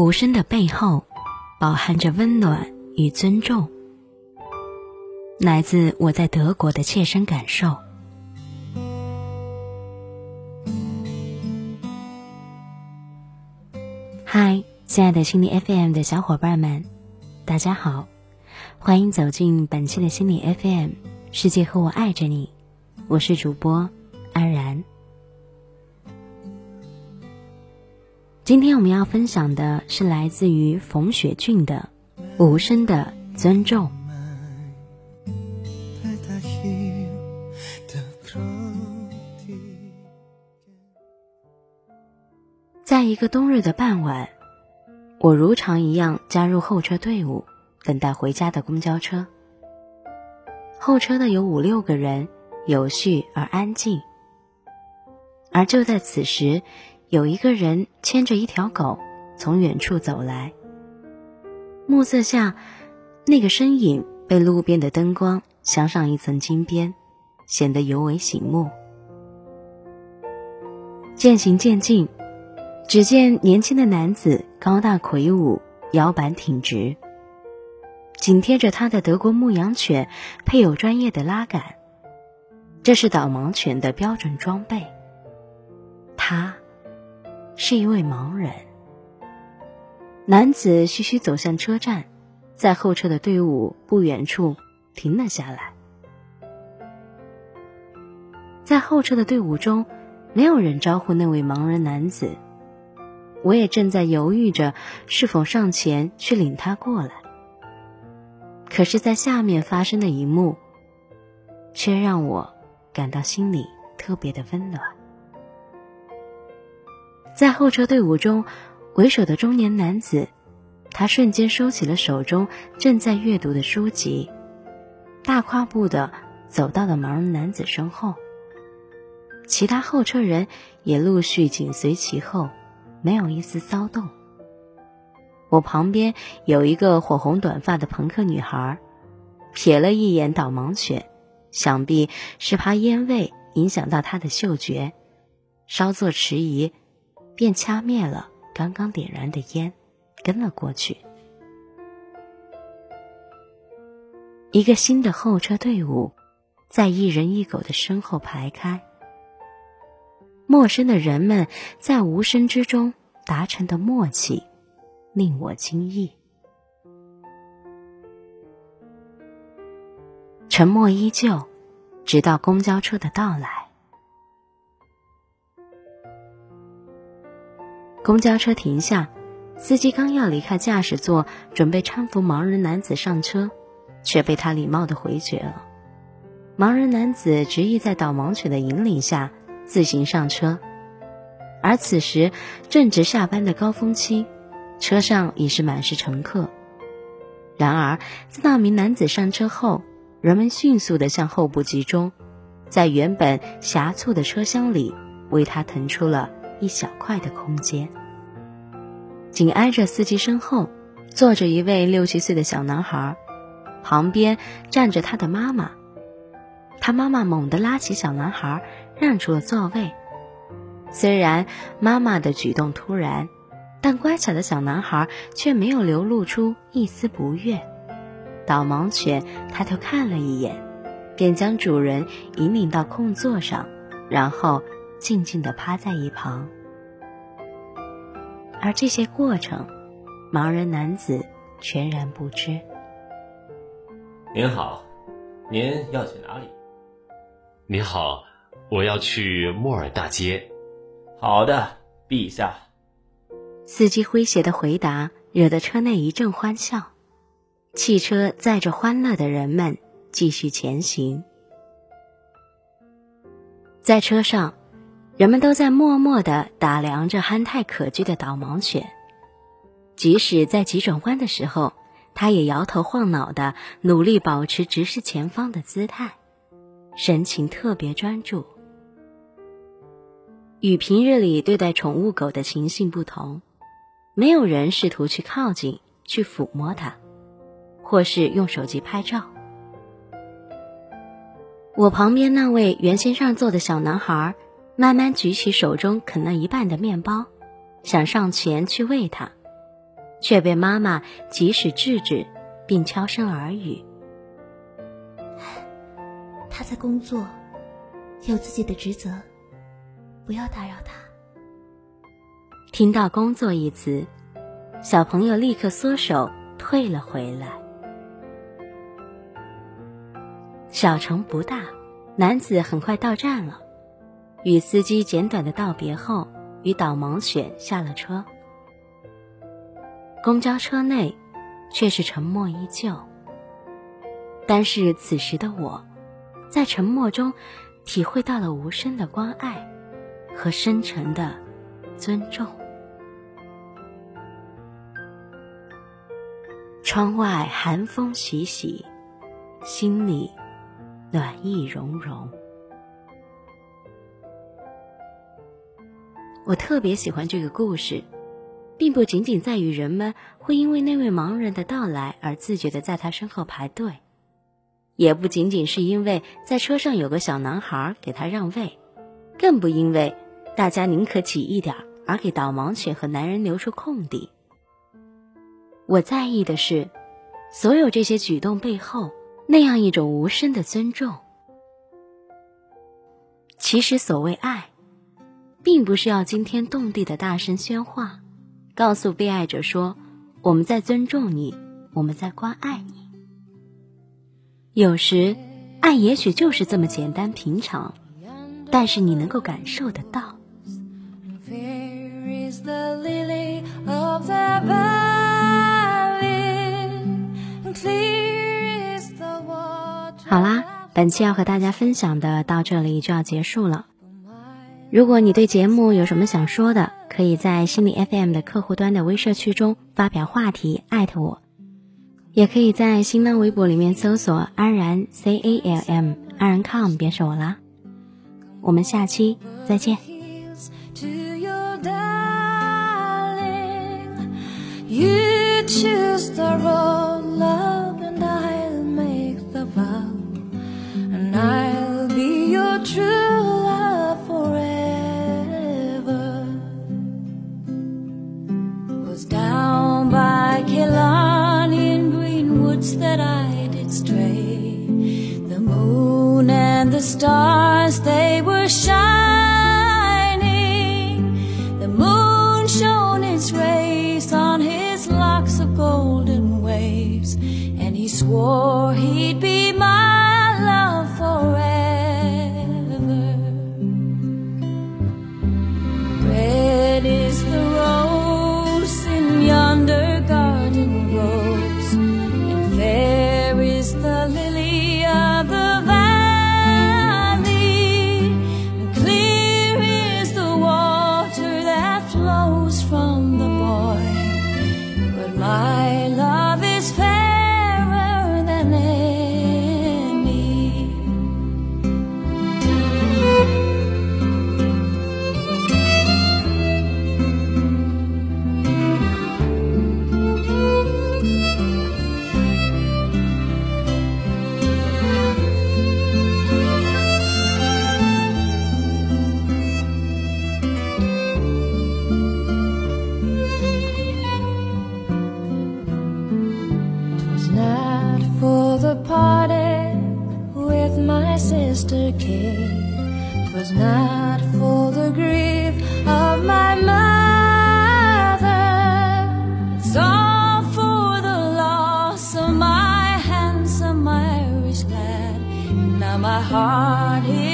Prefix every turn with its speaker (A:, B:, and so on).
A: 无声的背后，饱含着温暖与尊重，来自我在德国的切身感受。嗨，亲爱的心理 FM 的小伙伴们，大家好，欢迎走进本期的心理 FM，世界和我爱着你，我是主播安然。今天我们要分享的是来自于冯雪俊的《无声的尊重》。在一个冬日的傍晚，我如常一样加入候车队伍，等待回家的公交车。候车的有五六个人，有序而安静。而就在此时，有一个人牵着一条狗从远处走来，暮色下，那个身影被路边的灯光镶上一层金边，显得尤为醒目。渐行渐近，只见年轻的男子高大魁梧，腰板挺直，紧贴着他的德国牧羊犬配有专业的拉杆，这是导盲犬的标准装备。他。是一位盲人。男子徐徐走向车站，在候车的队伍不远处停了下来。在候车的队伍中，没有人招呼那位盲人男子。我也正在犹豫着是否上前去领他过来。可是，在下面发生的一幕，却让我感到心里特别的温暖。在候车队伍中，为首的中年男子，他瞬间收起了手中正在阅读的书籍，大跨步的走到了盲人男子身后。其他候车人也陆续紧随其后，没有一丝骚动。我旁边有一个火红短发的朋克女孩，瞥了一眼导盲犬，想必是怕烟味影响到她的嗅觉，稍作迟疑。便掐灭了刚刚点燃的烟，跟了过去。一个新的候车队伍，在一人一狗的身后排开。陌生的人们在无声之中达成的默契，令我惊异。沉默依旧，直到公交车的到来。公交车停下，司机刚要离开驾驶座，准备搀扶盲人男子上车，却被他礼貌的回绝了。盲人男子执意在导盲犬的引领下自行上车，而此时正值下班的高峰期，车上已是满是乘客。然而，在那名男子上车后，人们迅速的向后部集中，在原本狭促的车厢里为他腾出了。一小块的空间，紧挨着司机身后坐着一位六七岁的小男孩，旁边站着他的妈妈。他妈妈猛地拉起小男孩，让出了座位。虽然妈妈的举动突然，但乖巧的小男孩却没有流露出一丝不悦。导盲犬抬头看了一眼，便将主人引领到空座上，然后。静静地趴在一旁，而这些过程，盲人男子全然不知。
B: 您好，您要去哪里？
C: 您好，我要去莫尔大街。
B: 好的，陛下。
A: 司机诙谐的回答惹得车内一阵欢笑。汽车载着欢乐的人们继续前行，在车上。人们都在默默地打量着憨态可掬的导盲犬，即使在急转弯的时候，它也摇头晃脑的，努力保持直视前方的姿态，神情特别专注。与平日里对待宠物狗的情形不同，没有人试图去靠近、去抚摸它，或是用手机拍照。我旁边那位原先让座的小男孩。慢慢举起手中啃了一半的面包，想上前去喂它，却被妈妈及时制止，并悄声耳语：“
D: 他在工作，有自己的职责，不要打扰他。”
A: 听到“工作”一词，小朋友立刻缩手退了回来。小城不大，男子很快到站了，与司机简短的道别后，与导盲犬下了车。公交车内却是沉默依旧，但是此时的我，在沉默中体会到了无声的关爱和深沉的尊重。窗外寒风习习，心里暖意融融。我特别喜欢这个故事，并不仅仅在于人们会因为那位盲人的到来而自觉的在他身后排队，也不仅仅是因为在车上有个小男孩给他让位，更不因为大家宁可挤一点而给导盲犬和男人留出空地。我在意的是，所有这些举动背后那样一种无声的尊重。其实，所谓爱，并不是要惊天动地的大声喧哗，告诉被爱者说我们在尊重你，我们在关爱你。有时，爱也许就是这么简单平常，但是你能够感受得到。好啦，本期要和大家分享的到这里就要结束了。如果你对节目有什么想说的，可以在心理 FM 的客户端的微社区中发表话题，艾特我；也可以在新浪微博里面搜索“安然 C A L M 安然 com” 便是我啦。我们下期再见。The stars, they were shining. The moon shone its rays on his locks of golden waves, and he swore he'd be My heart is